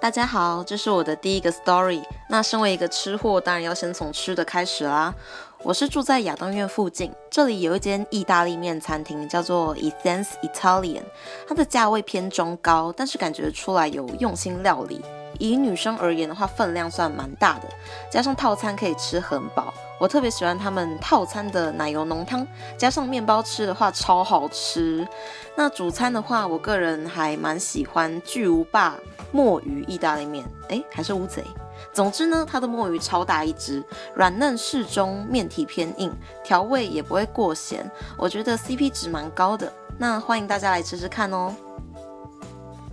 大家好，这是我的第一个 story。那身为一个吃货，当然要先从吃的开始啦。我是住在亚当院附近，这里有一间意大利面餐厅，叫做 Essence Italian。它的价位偏中高，但是感觉出来有用心料理。以女生而言的话，分量算蛮大的，加上套餐可以吃很饱。我特别喜欢他们套餐的奶油浓汤，加上面包吃的话超好吃。那主餐的话，我个人还蛮喜欢巨无霸墨鱼意大利面，哎，还是乌贼。总之呢，它的墨鱼超大一只，软嫩适中，面体偏硬，调味也不会过咸，我觉得 CP 值蛮高的。那欢迎大家来吃吃看哦。